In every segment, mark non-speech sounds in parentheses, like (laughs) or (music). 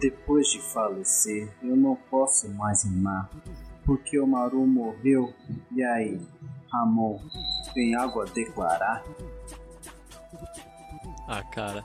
Depois de falecer, eu não posso mais rimar, porque o Maru morreu. E aí, Ramon, tem algo a declarar? Ah, cara.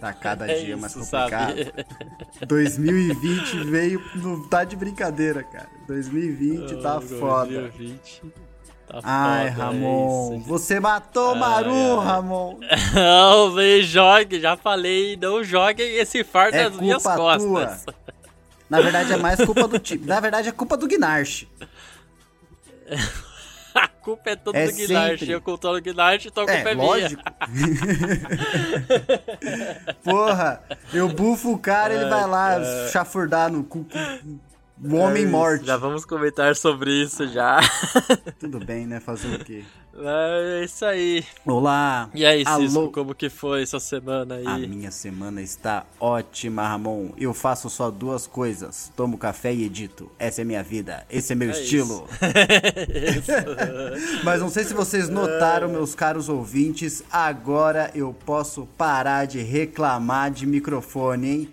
Tá cada É dia mais isso, complicado. sabe? 2020 veio. Não tá de brincadeira, cara. 2020 (laughs) tá Ah, foda. 2020 Tá Ai, é Ramon, isso. você matou o Ai, Maru, ai. Ramon. (laughs) Não, não jogue, já falei, não joguem esse fardo É nas minhas costas. Na verdade, é mais culpa do time. Na verdade, é culpa do Gnarch. (laughs) A culpa é toda É do Guilherme. sempre. Eu controlo o Guilherme, então a culpa É, é, minha. lógico. (laughs) Porra, eu bufo o cara, ele vai lá chafurdar no cu. O homem É isso, morte. Já vamos comentar sobre isso já. (laughs) Tudo bem, né? Fazer o quê? É isso aí. Olá. E aí, Alô. Cisco, como que foi essa semana aí? A minha semana está ótima, Ramon. Eu faço só duas coisas: tomo café e edito. Essa é minha vida. Esse é meu É estilo. Isso. (laughs) (laughs) Mas não sei se vocês notaram, meus caros ouvintes, agora eu posso parar de reclamar de microfone, hein?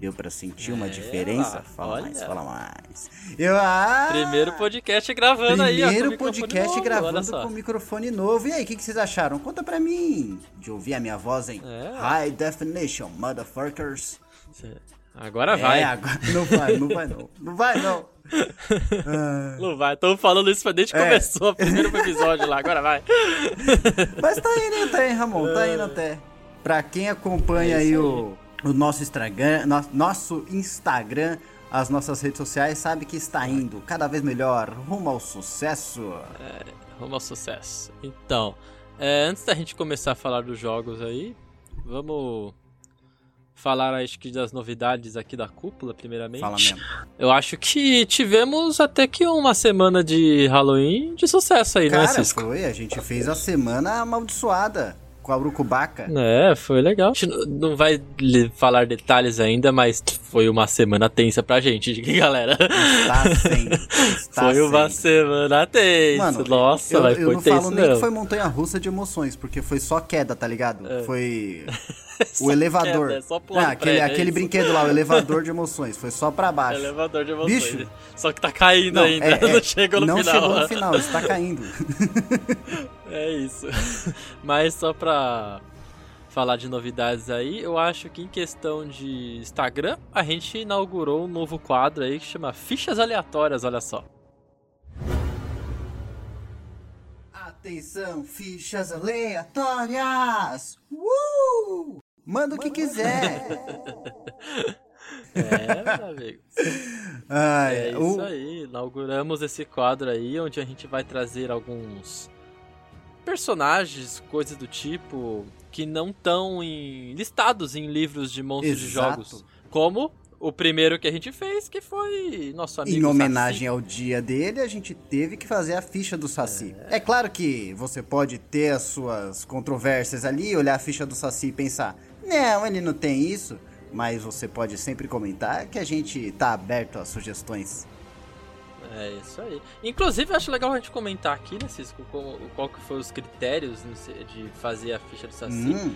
Deu pra sentir uma É, diferença? lá, Fala olha. mais, fala mais. Eu, ah, Primeiro podcast gravando aí, ó. Primeiro podcast novo, gravando com microfone novo. E aí, o que, que vocês acharam? Conta pra mim. De ouvir a minha voz em É. High Definition, motherfuckers. Agora vai. É, agora não vai, não vai não. Não vai não. Ah, (laughs) Não vai, estamos falando isso desde que É. começou o primeiro episódio lá, agora vai. Mas tá indo até, hein, Ramon? Tá indo até. Pra quem acompanha É aí o, o nosso Instagram, no- nosso Instagram, as nossas redes sociais, sabe que está indo cada vez melhor rumo ao sucesso. Rumo ao sucesso. Então, é, antes da gente começar a falar dos jogos aí, vamos falar acho que das novidades aqui da cúpula, primeiramente. Fala mesmo. Eu acho que tivemos até que uma semana de Halloween de sucesso aí, né, Cara, Cisco? foi, a gente fez a semana amaldiçoada com a Urucubaca. É, foi legal. A gente não vai falar detalhes ainda, mas foi uma semana tensa pra gente, (laughs) galera. Está sendo. (laughs) Está foi uma sendo. semana tensa. Mano, Nossa, eu, vai, eu foi não tenso falo nem não. que foi montanha russa de emoções, porque foi só queda, tá ligado? Foi Só (laughs) o elevador. queda, é só pular Ah, aquele prédio, é aquele brinquedo lá, o (laughs) elevador de emoções, foi só pra baixo. Elevador de emoções. Bicho. Só que tá caindo Não, ainda, é- (laughs) é, não chegou no não final. chegou no final, está caindo. (laughs) É isso. Mas só pra falar de novidades aí, eu acho que em questão de Instagram, a gente inaugurou um novo quadro aí que chama Fichas Aleatórias, olha só. Atenção, fichas aleatórias! Uh! Manda o que quiser! É, meu amigo. (laughs) Ai, É o- isso aí, inauguramos esse quadro aí, onde a gente vai trazer alguns personagens, coisas do tipo, que não estão em, listados em livros de monstros de Exato. jogos. Como o primeiro que a gente fez, que foi nosso amigo Em homenagem Saci. ao dia dele, a gente teve que fazer a ficha do Saci. É. claro que você pode ter as suas controvérsias ali, olhar a ficha do Saci e pensar: não, ele não tem isso. Mas você pode sempre comentar que a gente tá aberto a sugestões. É isso aí. Inclusive, eu acho legal a gente comentar aqui, né, Cisco, como, qual que foram os critérios sei, de fazer a ficha do Saci. Hum,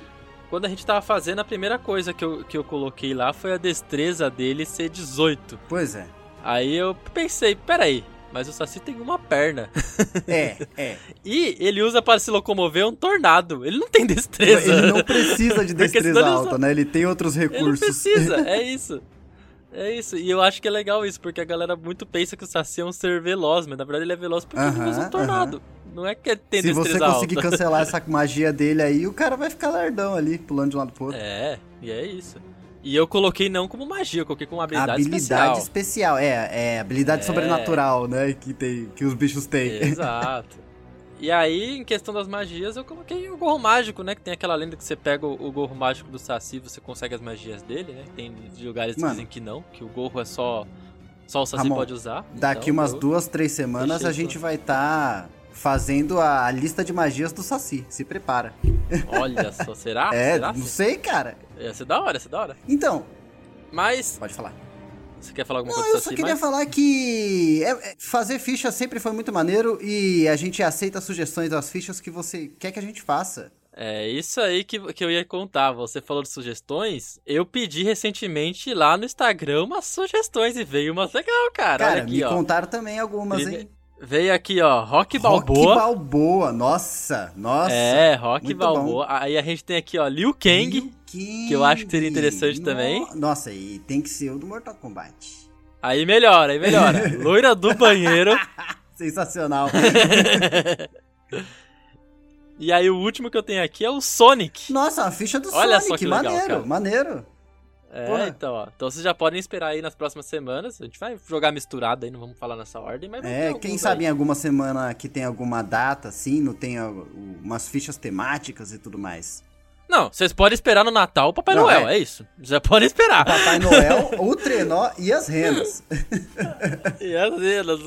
Quando a gente tava fazendo, a primeira coisa que eu, que eu coloquei lá foi a destreza dele ser 18. pois é. Aí eu pensei, peraí, mas o Saci tem uma perna. (laughs) É, é. E ele usa para se locomover um tornado. Ele não tem destreza. Ele não precisa de (laughs) destreza ele alta, só- né? Ele tem outros Ele recursos. precisa, (laughs) é isso. É isso. E eu acho que é legal isso, porque a galera muito pensa que o Saci é um ser veloz, mas na verdade ele é veloz porque ele Aham, usa um tornado. Não é que ele tem Se você conseguir alta. cancelar essa magia dele aí, o cara vai ficar lardão ali, pulando de um lado pro outro. É, e é isso. E eu coloquei não como magia, eu coloquei como habilidade, habilidade especial. especial. É, é habilidade É. sobrenatural, né? Que, tem, que os bichos têm. Exato. E aí, em questão das magias, eu coloquei o gorro mágico, né? Que tem aquela lenda que você pega o, o gorro mágico do Saci você consegue as magias dele, né? Tem lugares que Mano. dizem que não, que o gorro é só. Só o Saci Ramon, pode usar. Daqui Então, umas eu- duas, três semanas deixei a gente isso. vai estar fazendo a, lista de magias do Saci. Se prepara. Olha só, (laughs) será? é, será? não sei, cara. Ia ser da hora, ia ser da hora. Então, Mas, pode falar. você quer falar alguma Não, coisa eu do só queria mais? falar que é- é, fazer ficha sempre foi muito maneiro e a gente aceita sugestões das fichas que você quer que a gente faça. É isso aí que, que eu ia contar. Você falou de sugestões. Eu pedi recentemente lá no Instagram umas sugestões e veio umas legal, cara. Cara, Olha aqui, me ó. contaram também algumas, hein? Veio aqui, ó, Rock Rock Balboa. Balboa, nossa, nossa. é, Rock Balboa. Aí a gente tem aqui, ó, Liu Kang. Liu Kang. que eu acho que seria interessante No- também. Nossa, e tem que ser o do Mortal Kombat. Aí melhora, aí melhora. (laughs) Loira do banheiro. (laughs) Sensacional. (laughs) E aí o último que eu tenho aqui é o Sonic. Nossa, a ficha do Olha Sonic, só que legal, maneiro, cara. maneiro. É, Porra. então, ó. Então vocês já podem esperar aí nas próximas semanas. A gente vai jogar misturado aí, não vamos falar nessa ordem, mas É, quem aí. sabe em alguma semana que tem alguma data, assim, não tem umas fichas temáticas e tudo mais. Não, vocês podem esperar no Natal o Papai Não, Noel, é. é. isso. Já podem esperar. Papai Noel, (laughs) o trenó e as renas. E as cenas,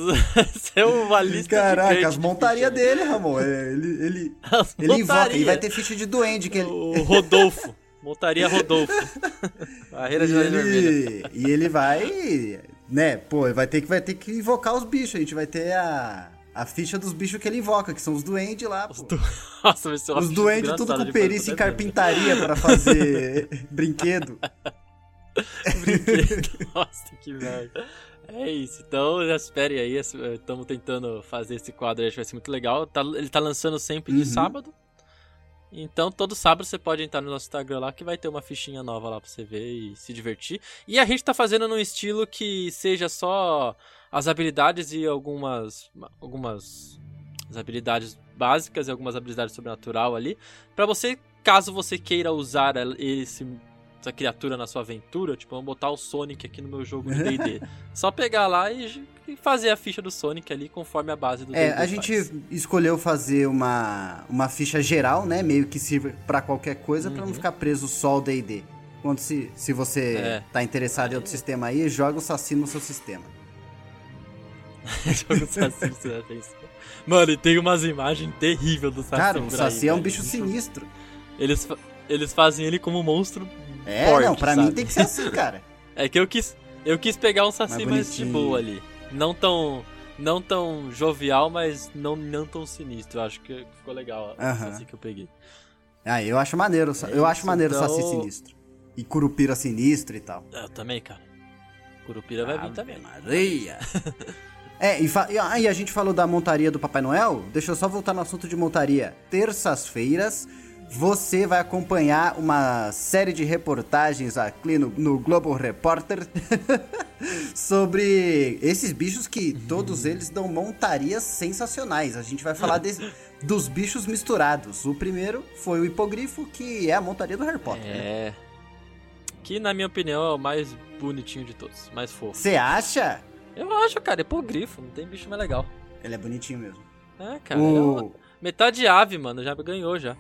isso é uma lista Caraca, as montarias dele, Ramon. é, Ele, ele, As ele invoca, vai ter ficha de duende que ele. O Rodolfo. (laughs) Montaria Rodolfo. (laughs) Barreira E de vermelha. ele, e ele vai, né, pô, vai ter que vai ter que invocar os bichos. A gente vai ter a, a ficha dos bichos que ele invoca, que são os duendes lá, pô. (laughs) Nossa, vai ser uma Os duendes tudo com de perícia né? carpintaria pra fazer (laughs) brinquedo. Brinquedo. Nossa, que merda. É isso, então já esperem aí. Estamos tentando fazer esse quadro acho que vai ser muito legal. Tá- ele tá lançando sempre de Uhum. sábado. Então, todo sábado você pode entrar no nosso Instagram lá que vai ter uma fichinha nova lá pra você ver e se divertir. E a gente tá fazendo num estilo que seja só as habilidades e algumas algumas as habilidades básicas e algumas habilidades sobrenatural ali, Pra você, caso você queira usar esse essa criatura na sua aventura, tipo, vamos botar o Sonic aqui no meu jogo de (laughs) D&D. Só pegar lá e, e fazer a ficha do Sonic ali conforme a base do É, a gente faz. escolheu fazer uma, uma ficha geral, né? Meio que sirva pra qualquer coisa, pra não Uhum. ficar preso só ao D&D. Quando se, se você É. tá interessado em outro sistema aí, joga o Saci no seu sistema. (laughs) Jogo Saci, você já fez. Mano, e tem umas imagens terríveis do Saci Cara, o Saci aí, é um bicho sinistro. Eles, eles fazem ele como um monstro É, não, pra sabe? mim tem que ser assim, (laughs) cara. É que eu quis, eu quis pegar um Saci Mais mais, de boa ali. Não tão, não tão jovial, mas não, não tão sinistro. Eu acho que ficou legal o Aham. Saci que eu peguei. Ah, eu acho maneiro, eu acho maneiro o então- Saci sinistro. E Curupira sinistro e tal. Eu também, cara. Curupira vai vir Ave também. Maria. (laughs) É, e, fa- e a- e a gente falou da montaria do Papai Noel. Deixa eu só voltar no assunto de montaria. Terças-feiras, você vai acompanhar uma série de reportagens aqui no, no Global Reporter (laughs) sobre esses bichos que todos eles dão montarias sensacionais. A gente vai falar desse- dos bichos misturados. O primeiro foi o hipogrifo, que é a montaria do Harry Potter. né? É. Que, na minha opinião, é o mais bonitinho de todos. Mais fofo. Você acha? Eu acho, cara. Hipogrifo. Não tem bicho mais legal. Ele é bonitinho mesmo. É, cara. ele é O- uma- Metade ave, mano. Já ganhou, já.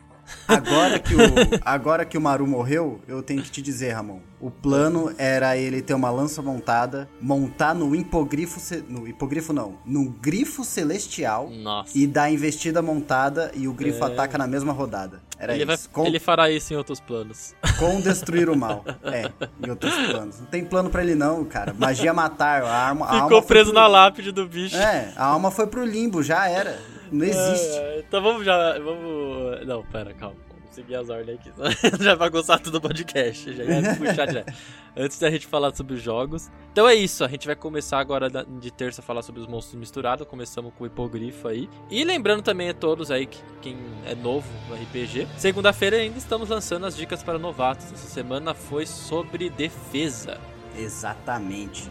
Agora que, o, agora que o Maru morreu, eu tenho que te dizer, Ramon. O plano era ele ter uma lança montada, montar no hipogrifo. No hipogrifo não, no grifo celestial Nossa. e dar a investida montada e o grifo É. ataca na mesma rodada. Era ele, vai, isso. Com, ele fará isso em outros planos. (laughs) com destruir o (laughs) mal. É, em outros planos. Não tem plano pra ele, não, cara. Magia matar. A, arma, a alma Ficou preso pro- na lápide do bicho. É, a alma foi pro limbo, já era. Não existe. É, então vamos já. Vamos. Não, pera, calma. Seguir as ordens aqui. (laughs) já vai gostar tudo do podcast. Já ia (laughs) puxar direto. Antes da gente falar sobre os jogos. Então é isso. A gente vai começar agora de terça a falar sobre os monstros misturados. Começamos com o hipogrifo aí. E lembrando também a todos aí que quem é novo no RPG. Segunda-feira ainda estamos lançando as dicas para novatos. Essa semana foi sobre defesa. Exatamente.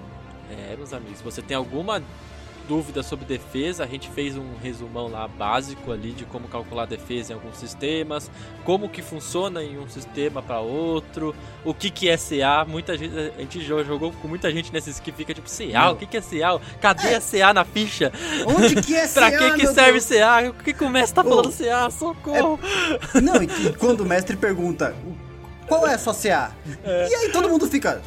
É, meus amigos, você tem alguma dúvida sobre defesa, a gente fez um resumão lá básico ali de como calcular defesa em alguns sistemas, como que funciona em um sistema para outro, o que que é CA, muita gente, a gente jo- jogou com muita gente nesses que fica tipo CA, o que que é CA? Cadê a CA na ficha? Onde que é (laughs) pra CA, que que meu serve Deus? CA? O que que o mestre tá falando CA? Socorro! Não, e, quando o mestre pergunta qual é a sua CA? E aí todo mundo fica.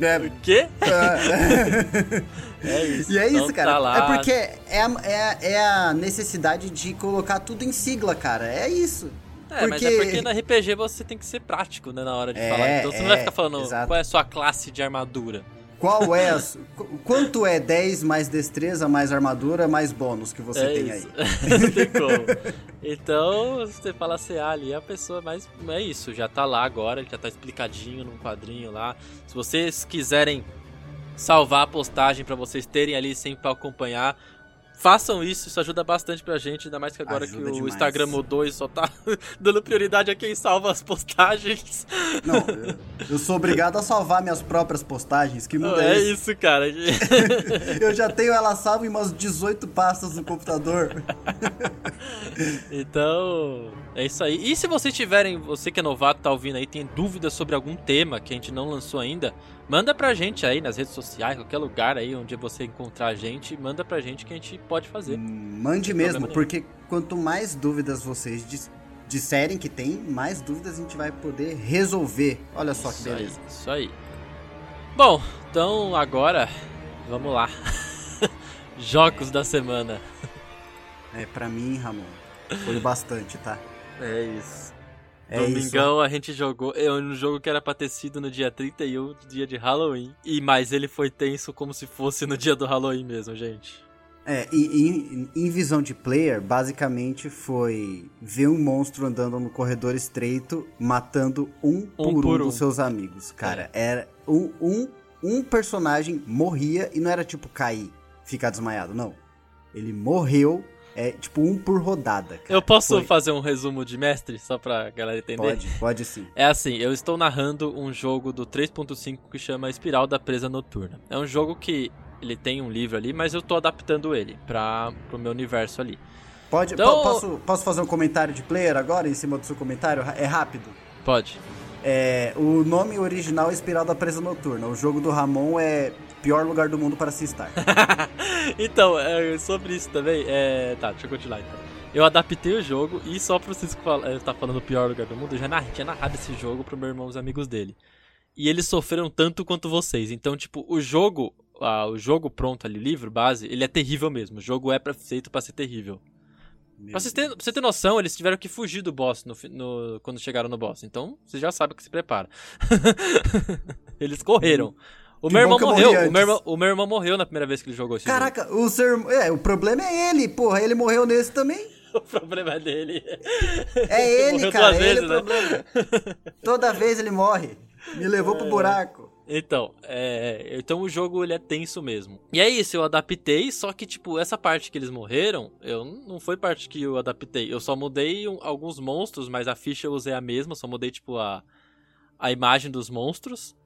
É, O quê? é. (laughs) É isso. E é isso, cara. tá. É porque é a, é, a, é a necessidade de colocar tudo em sigla, cara. É isso. É, mas é porque no RPG você tem que ser prático, né, na hora de É, falar. Então você não vai é, ficar falando exato. qual é a sua classe de armadura. Qual é as, Quanto é 10 mais destreza, mais armadura, mais bônus que você é tem isso. aí? (laughs) Não tem como. Então, você fala CA ali, a pessoa mais. É isso, já tá lá agora, já tá explicadinho num quadrinho lá. Se vocês quiserem salvar a postagem para vocês terem ali sempre para acompanhar, Façam isso, isso ajuda bastante pra gente, ainda mais que agora ajuda que o demais. Instagram mudou e só tá (laughs) dando prioridade a quem salva as postagens. Não, eu, eu sou obrigado a salvar minhas próprias postagens, que muda É isso, isso cara. (laughs) eu já tenho ela salva em umas 18 pastas no computador. então, é isso aí. E se vocês tiverem, você que é novato, tá ouvindo aí, tem dúvidas sobre algum tema que a gente não lançou ainda, manda pra gente aí nas redes sociais, qualquer lugar aí onde você encontrar a gente, manda pra gente que a gente pode fazer. Mande mesmo, porque quanto mais dúvidas vocês disserem que tem, mais dúvidas a gente vai poder resolver. Olha só isso que beleza. Aí, isso aí. Bom, então agora, vamos lá. (laughs) Jogos da semana. É, pra mim, Ramon, foi bastante, tá? É isso. É Domingão isso. a gente jogou. É um jogo que era pra ter sido no dia 31, dia de Halloween. E mais ele foi tenso como se fosse no dia do Halloween mesmo, gente. É, e, em, visão de player, basicamente foi ver um monstro andando no corredor estreito, matando um, um por um, por um dos seus amigos. Cara, é. era um, um, um personagem morria e não era tipo cair, ficar desmaiado, não. Ele morreu é tipo um por rodada. Cara. Eu posso Foi. fazer um resumo de mestre, só pra galera entender? Pode, pode sim. É assim, eu estou narrando um jogo do 3.5 que chama Espiral da Presa Noturna. É um jogo que ele tem um livro ali, mas eu tô adaptando ele para pro meu universo ali. Pode, então... posso, posso fazer um comentário de player agora em cima do seu comentário? É rápido? Pode. É, o nome original é Espiral da Presa Noturna. O jogo do Ramon é pior lugar do mundo para se estar. (laughs) então, é, sobre isso também, é... tá, deixa eu continuar então. Eu adaptei o jogo e só pra vocês é, tá falando o pior lugar do mundo, eu já narrei, tinha narrado esse jogo pro meu irmão e os amigos dele. E eles sofreram tanto quanto vocês. Então, tipo, o jogo, ah, o jogo pronto ali, livro, base, ele é terrível mesmo. O jogo é pra, feito para ser terrível. Pra você, ter, pra você ter noção, eles tiveram que fugir do boss no, no, quando chegaram no boss. Então, você já sabe que se prepara. (laughs) eles correram. O meu irmão morreu. O meu irmão, o meu irmão morreu na primeira vez que ele jogou esse Caraca, jogo. o seu é, o problema é ele, porra. Ele morreu nesse também. (laughs) o problema é dele. É ele, cara. É ele vezes, o né? problema. Toda vez ele morre. Me levou é... pro buraco. Então, é, então o jogo ele é tenso mesmo. E é isso, eu adaptei, só que tipo, essa parte que eles morreram, eu não foi parte que eu adaptei. Eu só mudei um, alguns monstros, mas a ficha eu usei a mesma, só mudei tipo a a imagem dos monstros.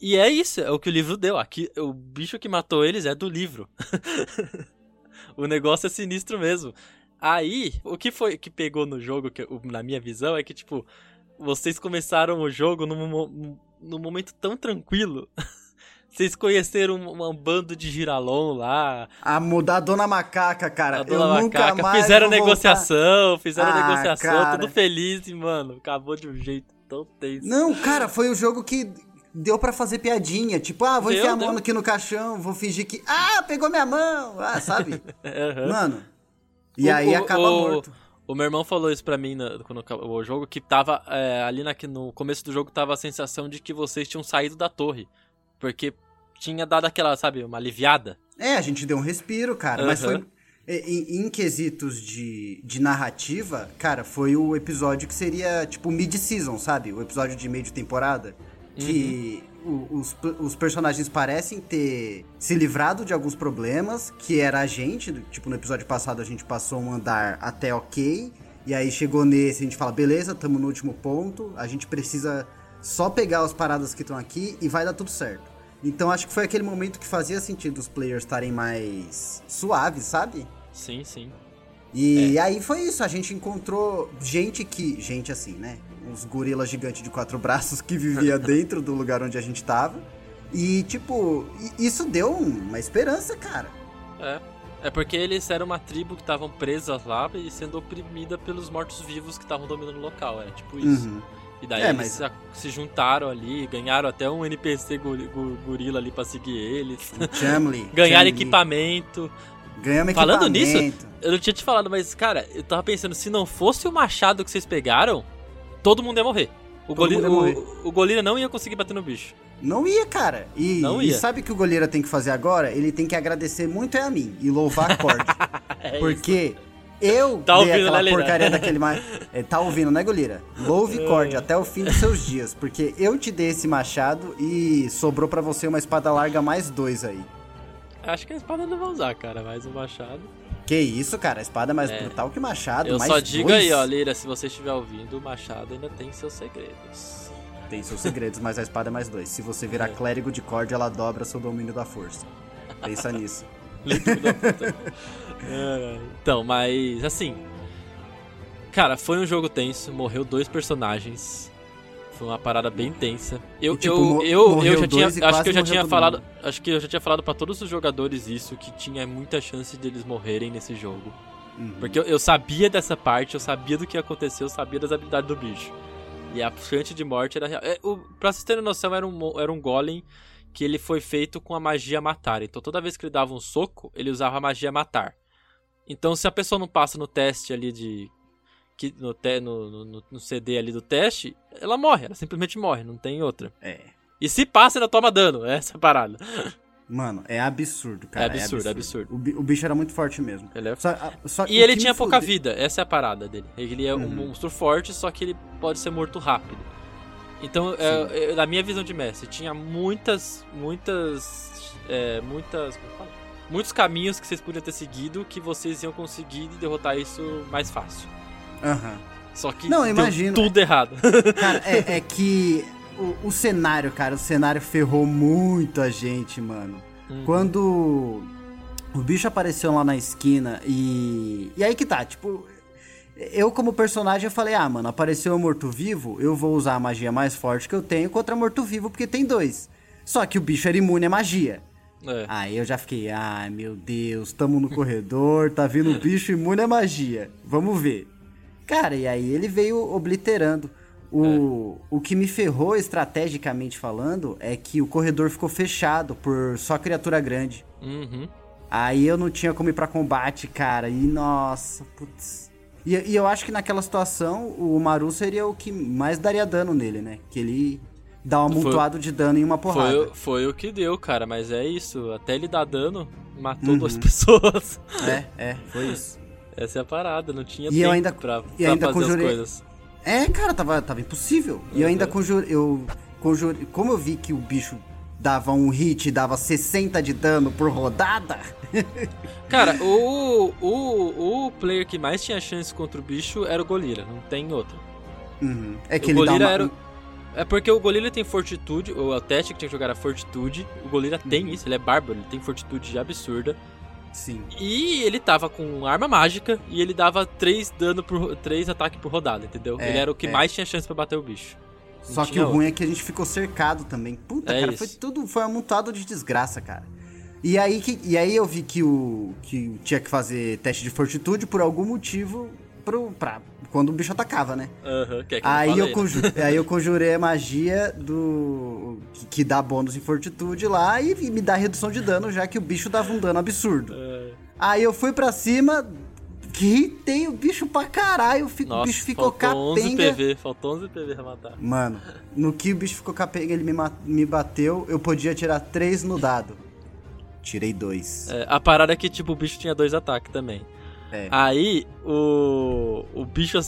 E é isso, é o que o livro deu. Aqui, o bicho que matou eles é do livro. (laughs) o negócio é sinistro mesmo. Aí, o que foi que pegou no jogo, que, na minha visão, é que, tipo, vocês começaram o jogo num, num momento tão tranquilo. (laughs) Vocês conheceram um, um, bando de giralon lá. A mudar a Dona Macaca, cara. A Dona eu Macaca. Fizeram negociação, voltar. fizeram ah, negociação, cara. tudo feliz e, mano, acabou de um jeito tão tenso. Não, cara, foi o jogo que deu para fazer piadinha. Tipo, ah, vou deu, enfiar a mão aqui no caixão, vou fingir que. Ah, pegou minha mão! Ah, sabe? (laughs) uhum. Mano. E o, aí o, acaba o, morto. O meu irmão falou isso pra mim no, quando o jogo, que tava é, ali na, no começo do jogo tava a sensação de que vocês tinham saído da torre. Porque tinha dado aquela, sabe, uma aliviada. É, a gente deu um respiro, cara. Uhum. Mas foi. Em, em, quesitos de, de narrativa, cara, foi o episódio que seria tipo mid-season, sabe? O episódio de meio de temporada que os, os personagens parecem ter se livrado de alguns problemas, que era a gente, tipo no episódio passado a gente passou um andar até ok, e aí chegou nesse, a gente fala, beleza, estamos no último ponto, a gente precisa só pegar as paradas que estão aqui e vai dar tudo certo. Então acho que foi aquele momento que fazia sentido os players estarem mais suaves, sabe? Sim, sim. E é. aí foi isso, a gente encontrou gente que. Gente assim, né? uns gorilas gigantes de quatro (laughs) braços que vivia dentro do lugar onde a gente tava. E, tipo, isso deu uma esperança, cara. É. É porque eles eram uma tribo que estavam presas lá e sendo oprimida pelos mortos-vivos que estavam dominando o local. É tipo isso. Uhum. E daí é, eles mas... se juntaram ali, ganharam até um NPC gorila ali pra seguir eles. Chamley. (laughs) ganharam equipamento. Ganhamos Falando nisso, eu não tinha te falado, mas, cara, eu tava pensando, se não fosse o machado que vocês pegaram, todo mundo ia morrer. O, morrer. O, o, gorila não ia conseguir bater no bicho. Não ia, cara. E, Não e ia. sabe o que o goleiro tem que fazer agora? Ele tem que agradecer muito é a mim e louvar a Cord. (laughs) É porque eu Tá dei ouvindo, aquela né, porcaria daquele mais. É, tá ouvindo, né, goleira? Louve É. Cord até o fim dos seus dias. Porque eu te dei esse machado e sobrou pra você uma espada larga mais dois aí. Acho que a espada não vai usar, cara, mais um machado. Que isso, cara? A espada é mais É. brutal que o machado. Eu mais só digo dois. aí, ó, Lira, se você estiver ouvindo, o machado ainda tem seus segredos. Tem seus segredos, mas a espada é mais dois. Se você virar É. clérigo de Cord, ela dobra seu domínio da força. Pensa nisso. (laughs) É, então, mas assim. Cara, foi um jogo tenso, morreu dois personagens. Foi uma parada bem tensa. Eu, E, tipo, eu, eu, eu já tinha. Acho que eu já tinha falado. mundo. Acho que eu já tinha falado pra todos os jogadores isso, que tinha muita chance deles morrerem nesse jogo. Uhum. Porque eu, eu sabia dessa parte, eu sabia do que ia acontecer, eu sabia das habilidades do bicho. E a chance de morte era real. É, o, pra vocês terem noção, era um, era um golem que ele foi feito com a magia matar. Então toda vez que ele dava um soco, ele usava a magia matar. Então se a pessoa não passa no teste ali de. Que, no, te, no, no, no CD ali do teste, ela morre, ela simplesmente morre, não tem outra. É. E se passa, ela toma dano, (laughs) essa é a parada. Mano, é absurdo, cara. É absurdo, é absurdo. O, bi- o bicho era muito forte mesmo. Ele é Só- a- só- E ele tinha pouca fude- vida, essa é a parada dele. Ele é um Uhum. monstro forte, só que ele pode ser morto rápido. Então, é, é, na minha visão de mestre, tinha muitas, muitas, é, muitas, fala? muitos caminhos que vocês podiam ter seguido que vocês iam conseguir derrotar isso mais fácil. Aham. Só que Não, imagino. tudo errado. (laughs) Cara, é, é que o, o cenário, cara, o cenário ferrou muito a gente, mano. Uhum. Quando o bicho apareceu lá na esquina e. E aí que tá, tipo. Eu, como personagem, eu falei, ah, mano, apareceu o morto-vivo, eu vou usar a magia mais forte que eu tenho contra morto-vivo, porque tem dois. Só que o bicho era imune à magia. É. Aí eu já fiquei, ai meu Deus, tamo no corredor, tá vindo um bicho imune à magia. Vamos ver. Cara, e aí ele veio obliterando. O, o que me ferrou estrategicamente falando é que o corredor ficou fechado por só criatura grande. Uhum. Aí eu não tinha como ir pra combate, cara. E nossa, putz. E, e eu acho que naquela situação o Maru seria o que mais daria dano nele, né? Que ele dá um amontoado de dano em uma porrada. Foi, o- foi o que deu, cara, mas é isso. Até ele dar dano, matou Uhum. duas (laughs) pessoas. É, é, foi isso. Essa é a parada, não tinha E eu tempo ainda- pra, pra ainda fazer conjurei- as coisas. É, cara, tava, tava impossível. E eu ainda conjurei. Eu conjurei. Como eu vi que o bicho dava um hit e dava 60 de dano por rodada. (laughs) Cara, o, o, o player que mais tinha chance contra o bicho era o Golira, não tem outro. Uhum. É que o ele dá Golira uma. era. É porque o Golira tem fortitude, o teste que tinha que jogar era fortitude. O Golira Uhum. tem isso, ele é bárbaro, ele tem fortitude absurda. Sim. E ele tava com arma mágica e ele dava 3 dano por 3 ataques por rodada, entendeu? É, ele era o que é. mais tinha chance pra bater o bicho. Só que o ruim é que a gente ficou cercado também. Puta, É cara, isso. foi tudo. Foi amontado de desgraça, cara. E aí, que, e aí eu vi que o. que tinha que fazer teste de fortitude por algum motivo pro, pra, quando o bicho atacava, né? Aham, que é que Aí eu, falei, né? conju aí eu (laughs) conjurei a magia do. Que, que dá bônus em fortitude lá e me dá redução de dano, já que o bicho dava um dano absurdo. É. Aí eu fui pra cima, hitei o bicho pra caralho, fi- o Nossa, bicho ficou faltou 11 capenga. PV, faltou 11 PV pra matar. Mano, no que o bicho ficou capenga, ele me, me bateu, eu podia tirar três no dado. Tirei dois. É, a parada é que, tipo, o bicho tinha dois ataques também. É. Aí, o, o bicho...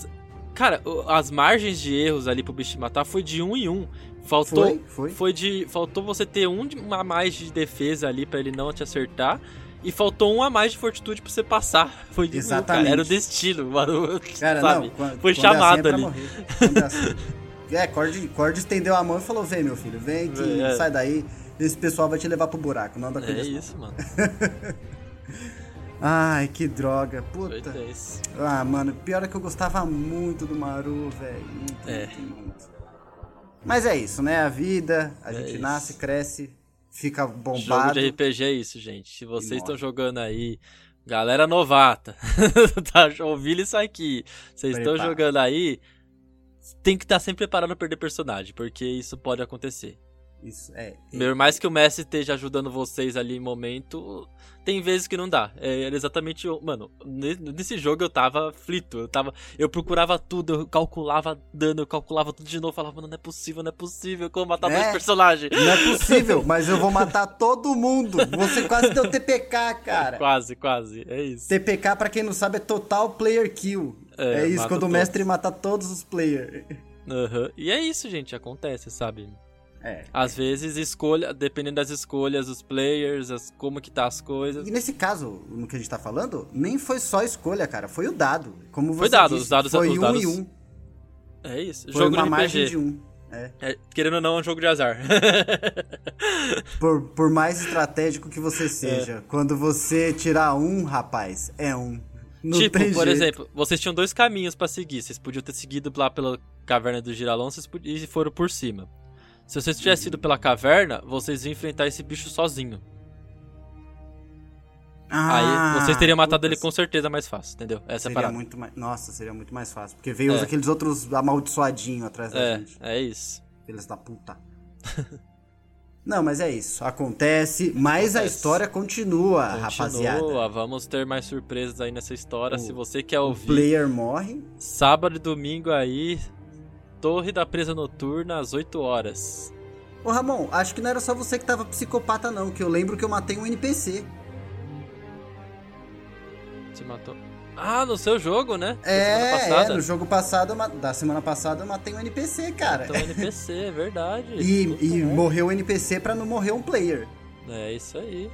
Cara, o- as margens de erros ali pro bicho matar foi de um em um. Faltou, Foi, foi. de... Faltou você ter um de- a mais de defesa ali pra ele não te acertar. E faltou um a mais de fortitude pra você passar. Foi de um, cara. Exatamente. Era o destino, (laughs) mano. Cara, sabe? não, quando, Foi é assim, chamado é ali. morrer. Quando é, assim. é Cord, Cord estendeu a mão e falou: Vem, meu filho, vem que É. sai daí. Esse pessoal vai te levar pro buraco, não com É eles, não." isso, mano. (laughs) Ai, que droga, Foi puta. Ah, mano, pior é que eu gostava muito do Maru, velho. Muito, É. muito, muito. Mas é isso, né? A vida, a É gente isso. nasce, cresce, fica Jogo bombado. de RPG é isso, gente. Se vocês estão jogando aí, galera novata, (laughs) tá ouvindo isso aqui, vocês estão jogando aí, tem que estar sempre preparado a perder personagem, porque isso pode acontecer. Isso, é. Por mais que o Messi esteja ajudando vocês ali em momento, tem vezes que não dá. É era exatamente. o- Mano, ne- nesse jogo eu tava aflito. Eu tava. Eu procurava tudo, eu calculava dano, eu calculava tudo de novo. Falava, mano, não é possível, não é possível que eu vou matar É. dois personagens. Não é possível, (laughs) mas eu vou matar todo mundo. Você quase deu TPK, cara. Quase, quase. É isso. TPK, pra quem não sabe, é Total Player Kill. É, É, isso, quando o todos. mestre mata todos os players. Aham. E é isso, gente. Acontece, sabe? É. Às vezes, escolha, dependendo das escolhas, os players, as, como que tá as coisas. E nesse caso, no que a gente tá falando, nem foi só escolha, cara. Foi o dado. Como você Foi dado, disse, os dados- foi os um dados- e um. É isso. Foi jogo uma de margem de um. É. É, querendo ou não, é um jogo de azar. (laughs) Por, por mais estratégico que É. você seja, quando você tirar um, rapaz, é um. Não tipo, por jeito. exemplo, vocês tinham dois caminhos pra seguir. Vocês podiam ter seguido lá pela caverna do Giralon e foram por cima. Se vocês tivessem ido pela caverna, vocês iam enfrentar esse bicho sozinho. Ah, Aí vocês teriam matado putz, ele com certeza mais fácil, entendeu? Essa é a Seria parada. muito mais... Nossa, seria muito mais fácil. Porque veio É. aqueles outros amaldiçoadinhos atrás da É, gente. é isso. Filhos da puta. (laughs) Não, mas é isso. Acontece, mas a Acontece. história continua, rapaziada. Continua, vamos ter mais surpresas aí nessa história. O- Se você quer O ouvir, player morre. sábado e domingo aí, Torre da Presa Noturna às 8 horas. Ô Ramon, acho que não era só você que tava psicopata, não. Que eu lembro que eu matei um NPC. Você matou. Ah, no seu jogo, né? É, é, no jogo passado, da semana passada, eu matei um NPC, cara. Então NPC, é verdade. (laughs) E, e morreu o NPC pra não morrer um player. É isso aí.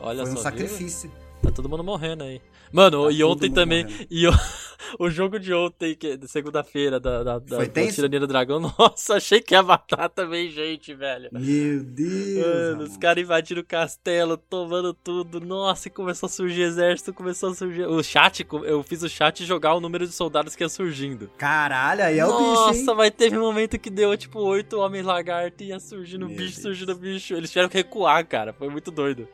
Olha Foi um só. sacrifício. viu? Tá todo mundo morrendo aí. Mano, Tá e ontem também. morrendo. E (laughs) (laughs) o, jogo de ontem, que, de segunda-feira, da, da, da, Foi da? Tirania do Dragão, (laughs) nossa, achei que ia matar também, gente, velho. Meu Deus. Mano, os caras invadiram o castelo, tomando tudo. Nossa, e começou a surgir exército, começou a surgir. O chat, eu fiz o chat jogar o número de soldados que ia surgindo. Caralho, aí é o Nossa, bicho, hein? mas teve um momento que deu tipo oito homens lagarto e ia surgindo Meu bicho, Deus. surgindo bicho. Eles tiveram que recuar, cara. Foi muito doido.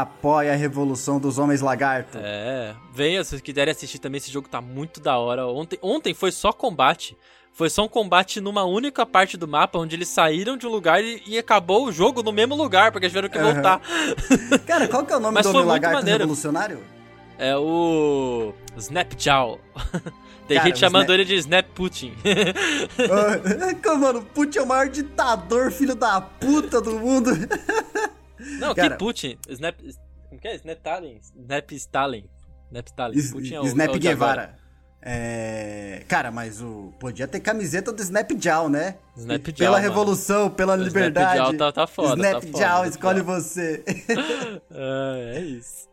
Apoia a revolução dos homens lagarto. É, venha, se quiserem assistir também, esse jogo tá muito da hora. Ontem, ontem foi só combate. Foi só um combate numa única parte do mapa, onde eles saíram de um lugar e, e acabou o jogo no mesmo lugar, porque eles tiveram que Aham. voltar. (laughs) Cara, qual que é o nome Mas do homem lagarto maneiro. revolucionário? É o. Snapjaw. (laughs) Tem Cara, gente chamando Snap- ele de Snap Putin. (laughs) Mano, Putin é o maior ditador, filho da puta do mundo. Não, Cara- que Putin? Snap. Como que é? Snap Stalin? Snap Stalin. Snap Stalin. Putin é o, Snap é o. Guevara. É... Cara, mas o podia ter camiseta do Snap Jaw, né? Snap pela mano. revolução, pela O liberdade. Snap Jaw tá- tá foda, Snap tá foda, Jaw, Snap escolhe você. (laughs) Ah, é isso.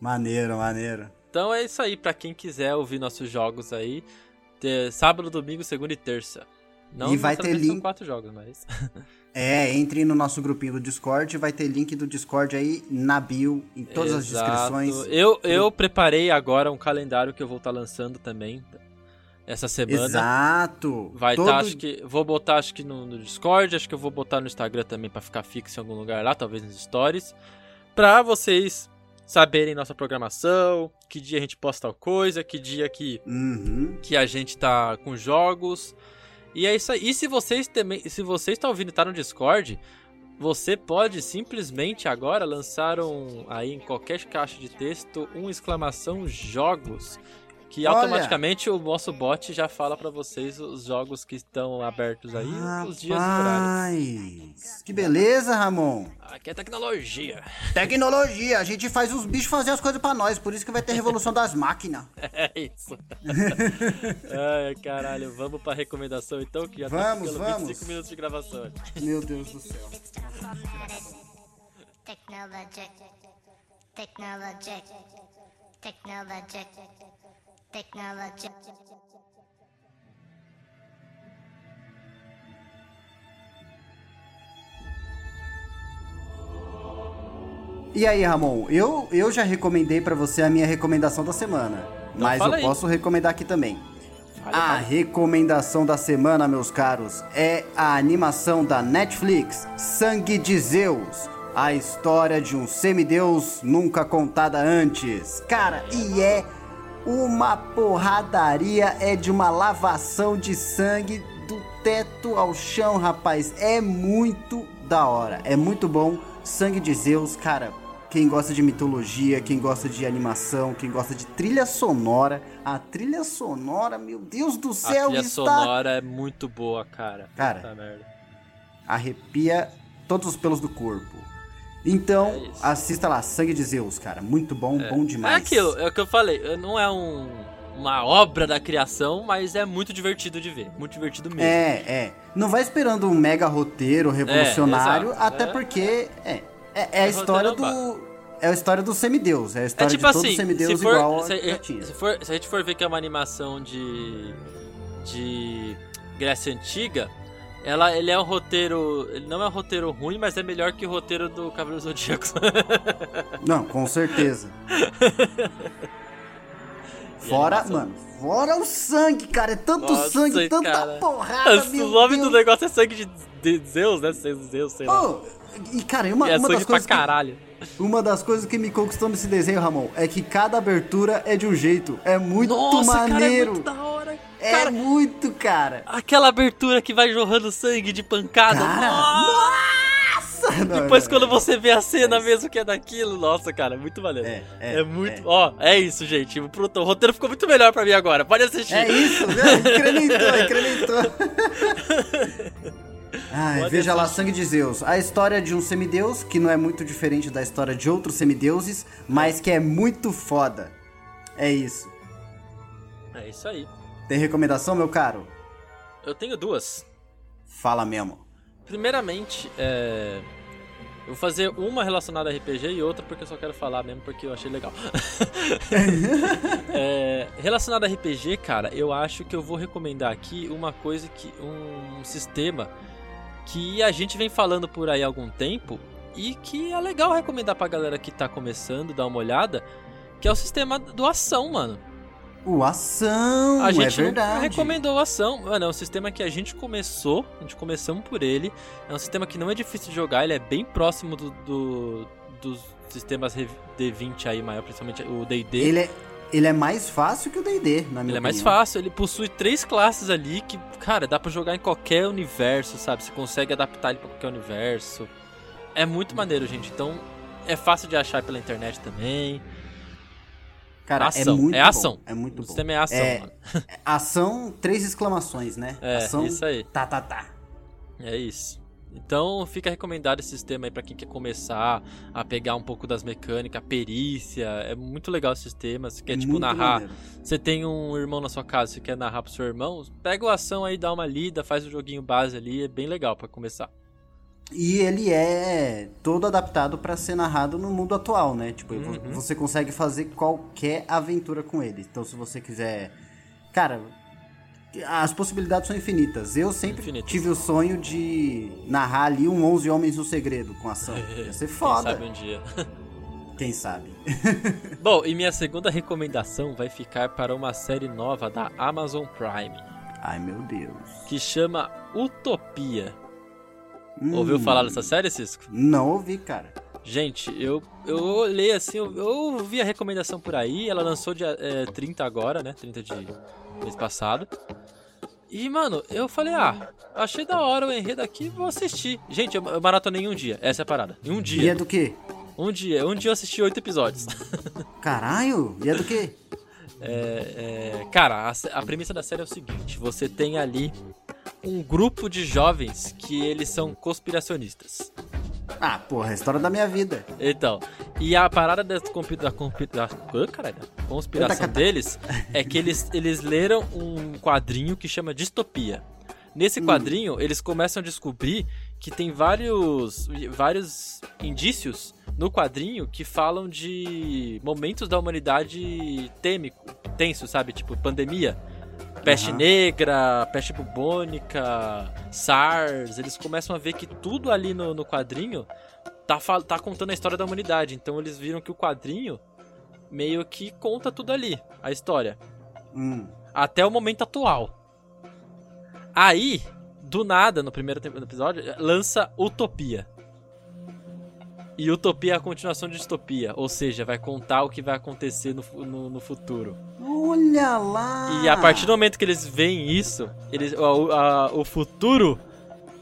maneiro, maneiro. Então é isso aí, pra quem quiser ouvir nossos jogos aí. sábado, domingo, segunda e terça. Não E vai ter link. quatro jogos, mas. (laughs) É, entre no nosso grupinho do Discord, vai ter link do Discord aí na bio, em todas as Exato. descrições. Eu, eu preparei agora um calendário que eu vou estar lançando também. Essa semana. Exato. Vai estar, Todo- acho que. Vou botar, acho que no, no Discord, acho que eu vou botar no Instagram também pra ficar fixo em algum lugar lá, talvez nos stories. Pra vocês saberem nossa programação, que dia a gente posta tal coisa, que dia que, Uhum. que a gente tá com jogos. E é isso aí. E se vocês também. Se você está ouvindo e tá no Discord, você pode simplesmente agora lançar um. Aí em qualquer caixa de texto, um exclamação jogos. Que Olha! automaticamente o nosso bot já fala pra vocês os jogos que estão abertos aí, os dias e horários. Rapaz, que beleza, Ramon. Aqui é tecnologia. Tecnologia, a gente faz os bichos fazer as coisas pra nós, por isso que vai ter revolução das máquinas. (laughs) É isso. Ai, caralho, vamos pra recomendação então, que já Vamos, tá vamos. 25 minutos de gravação. Meu Deus do céu. Technologic. Technologic. Technologic. Technologic. E aí, Ramon, eu, eu já recomendei pra você a minha recomendação da semana. mas eu aí. posso recomendar aqui também. Fala, A fala. recomendação da semana, meus caros, é a animação da Netflix, Sangue de Zeus. A história de um semideus nunca contada antes. Cara, e é uma porradaria, é de uma lavação de sangue do teto ao chão, rapaz. É muito da hora. É muito bom. Sangue de Zeus, cara. Quem gosta de mitologia, quem gosta de animação, quem gosta de trilha sonora. A trilha sonora, meu Deus do A céu, trilha está. sonora é muito boa, cara. Cara. Arrepia todos os pelos do corpo. Então, É assista lá, Sangue de Zeus, cara. Muito bom, bom demais. É aquilo, é o que eu falei. Não é um, uma obra da criação, mas é muito divertido de ver. Muito divertido mesmo. É, é. Não vai esperando um mega roteiro revolucionário, exato. até É. porque é, é, é a história roteiro do. É a história do semideus. É a É história tipo de todo assim, semideus se, for, igual se, a tinha. se for- se a gente for ver que é uma animação de. de. Grécia Antiga, ela, ele é um roteiro. Ele não é um roteiro ruim, mas é melhor que o roteiro do Cavaleiro Zodíaco. (laughs) Não, com certeza. (laughs) Fora, mano, fora o sangue, cara. É tanto Nossa, sangue, tanta cara. porrada, o nome Deus. do negócio é sangue de, de Zeus, né? Zeus, sei lá. Oh, e cara, uma, e é uma das pra coisas que, caralho. uma das coisas que me conquistou nesse desenho, Ramon, é que cada abertura é de um jeito. É muito Nossa, cara, é maneiro. muito da hora. É Cara, muito, cara. aquela abertura que vai jorrando sangue de pancada. Cara, nossa! Não, Depois não, quando não. você vê a cena É mesmo que é daquilo, nossa, cara, é muito maneiro. É, É, é, muito. é. Ó, é isso, gente. Pronto, o roteiro ficou muito melhor pra mim agora. Pode assistir. É isso? Incrementou, incrementou. (laughs) Ai, Pode veja lá. Sangue de Zeus. A história de um semideus, que não é muito diferente da história de outros semideuses, mas que é muito foda. É isso. É isso aí. Tem recomendação, meu caro? Eu tenho duas. Fala mesmo. Primeiramente, é. Eu vou fazer uma relacionada a RPG e outra porque eu só quero falar mesmo porque eu achei legal. (laughs) é, relacionada a RPG, cara, eu acho que eu vou recomendar aqui uma coisa que. um sistema que a gente vem falando por aí há algum tempo e que é legal recomendar pra galera que tá começando, dar uma olhada, que é o sistema do ação, mano. O ação, A é gente nunca verdade. recomendou ação. Mano, é um sistema que a gente começou, a gente começamos por ele. É um sistema que não é difícil de jogar, ele é bem próximo do, do- dos sistemas Rev- D20 aí, maior, principalmente o D&D. Ele é, ele é mais fácil que o D&D, na minha Ele é mais opinião. fácil, ele possui três classes ali que, cara, dá pra jogar em qualquer universo, sabe? Você consegue adaptar ele pra qualquer universo. É muito maneiro, gente. Então, é fácil de achar pela internet também. Cara, ação, é muito é bom. ação. É muito o bom. sistema é ação, É, mano. (laughs) Ação, três exclamações, né? É, ação, isso aí. tá, tá, tá. É isso. Então fica recomendado esse sistema aí pra quem quer começar a pegar um pouco das mecânicas, perícia. É muito legal esse sistema. Você quer, É tipo, narrar. maneiro. Você tem um irmão na sua casa, você quer narrar pro seu irmão, pega o ação aí, dá uma lida, faz o joguinho base ali, é bem legal pra começar. E ele é todo adaptado pra ser narrado no mundo atual, né? Tipo, Uhum. você consegue fazer qualquer aventura com ele. Então, se você quiser. Cara, as possibilidades são infinitas. Eu sempre Infinitas. tive o sonho de narrar ali um 11 Homens no Segredo com ação. (laughs) Ia ser foda. Quem sabe um dia. (laughs) Quem sabe? (laughs) Bom, e minha segunda recomendação vai ficar para uma série nova da Amazon Prime, Ai, meu Deus. que chama Utopia. Hum, Ouviu falar dessa série, Cisco? Não ouvi, cara. Gente, eu, eu olhei assim, eu, eu vi a recomendação por aí, ela lançou dia é, 30 agora, né? 30 de mês passado. E, mano, eu falei, ah, achei da hora o enredo aqui, vou assistir. Gente, eu, eu maratonei em um dia, essa é a parada. Em um E é dia. do quê? Um dia, um dia eu assisti oito episódios. (laughs) Caralho? E é do quê? É, é, cara, a, a premissa da série é o seguinte: você tem ali um grupo de jovens que eles são conspiracionistas. Ah, porra, é a história da minha vida. Então, e a parada da, compi- da, compi- da, caralho, da conspiração deles é que eles, (laughs) eles leram um quadrinho que chama Distopia. Nesse quadrinho, eles começam a descobrir que tem vários, vários indícios no quadrinho que falam de momentos da humanidade têmico, tenso, sabe? Tipo, pandemia. Peste Aham. negra, peste bubônica, SARS, eles começam a ver que tudo ali no, no quadrinho tá, tá contando a história da humanidade. Então eles viram que o quadrinho meio que conta tudo ali, a história. Hum. Até o momento atual. Aí, do nada, no primeiro episódio, lança Utopia. E Utopia é a continuação de Distopia, ou seja, vai contar o que vai acontecer no, no, no futuro. Olha lá! E a partir do momento que eles veem isso, eles, o, a- o futuro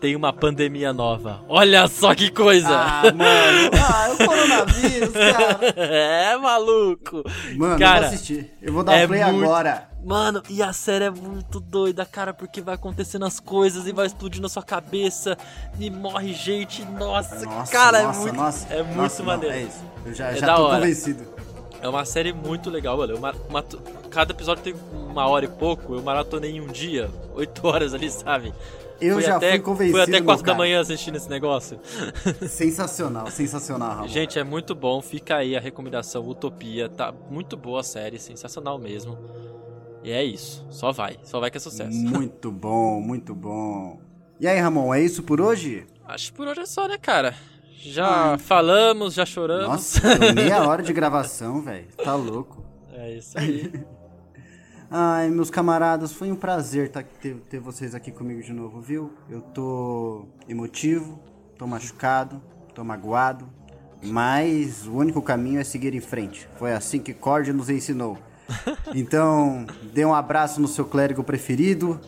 tem uma pandemia nova. Olha só que coisa! Ah, mano. (laughs) Ah, é o coronavírus, cara. (laughs) é, maluco! Mano, eu Cara, vou assistir. Eu vou dar é play muito- agora. Mano, e a série é muito doida, cara, porque vai acontecendo as coisas e vai explodindo na sua cabeça e morre gente. Nossa, Nossa, cara, nossa, é muito, nossa, é muito nossa, não, maneiro. é isso. Eu já, É já tô hora. convencido. É uma série muito legal, mano. Mato- Cada episódio tem uma hora e pouco. Eu maratonei em um dia, (laughs) oito horas ali, sabe? Eu já até, fui convencido. Fui até quatro da manhã assistindo esse negócio. (laughs) Sensacional, sensacional, Ramon. Gente, é muito bom. Fica aí a recomendação Utopia. Tá muito boa a série, sensacional mesmo. E é isso. Só vai. Só vai que é sucesso. (laughs) Muito bom, muito bom. E aí, Ramon, é isso por hoje? Acho que por hoje é só, né, cara? Já falamos, já choramos. Nossa, (laughs) meia hora de gravação, velho. Tá louco. É isso aí. (laughs) Ai, meus camaradas, foi um prazer tá, ter, ter vocês aqui comigo de novo, viu? Eu tô emotivo, tô machucado, tô magoado, mas o único caminho é seguir em frente. Foi assim que Cord nos ensinou. (laughs) Então, dê um abraço no seu clérigo preferido,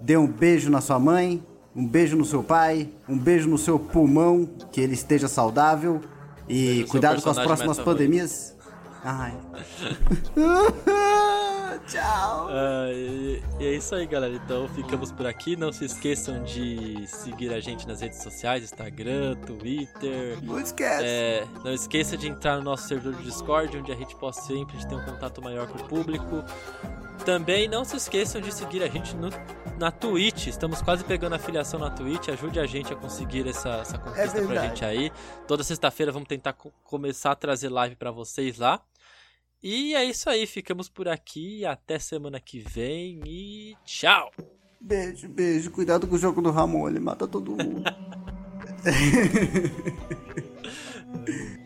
dê um beijo na sua mãe, um beijo no seu pai, um beijo no seu pulmão, que ele esteja saudável. Beijo E no cuidado com as próximas pandemias. Ai. (laughs) Tchau. Ah, e, e é isso aí, galera. Então ficamos por aqui. Não se esqueçam de seguir a gente nas redes sociais: Instagram, Twitter. Não esquece. É, não esqueça de entrar no nosso servidor de Discord, onde a gente possa sempre ter um contato maior com o público. Também não se esqueçam de seguir a gente no, na Twitch. Estamos quase pegando a afiliação na Twitch. Ajude a gente a conseguir essa, essa conquista pra verdade. gente aí. Toda sexta-feira vamos tentar co- começar a trazer live pra vocês lá. E é isso aí, ficamos por aqui. Até semana que vem e tchau! Beijo, beijo. Cuidado com o jogo do Ramon, ele mata todo mundo. (laughs)